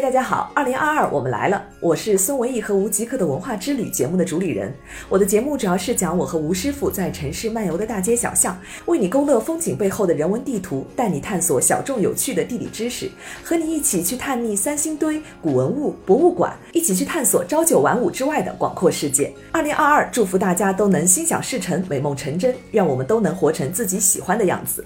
大家好二零二二我们来了。我是孙文艺和吴极客的文化之旅节目的主理人我的节目主要是讲我和吴师傅在城市漫游的大街小巷为你勾勒风景背后的人文地图带你探索小众有趣的地理知识和你一起去探秘三星堆古文物博物馆一起去探索朝九晚五之外的广阔世界。二零二二祝福大家都能心想事成美梦成真愿我们都能活成自己喜欢的样子。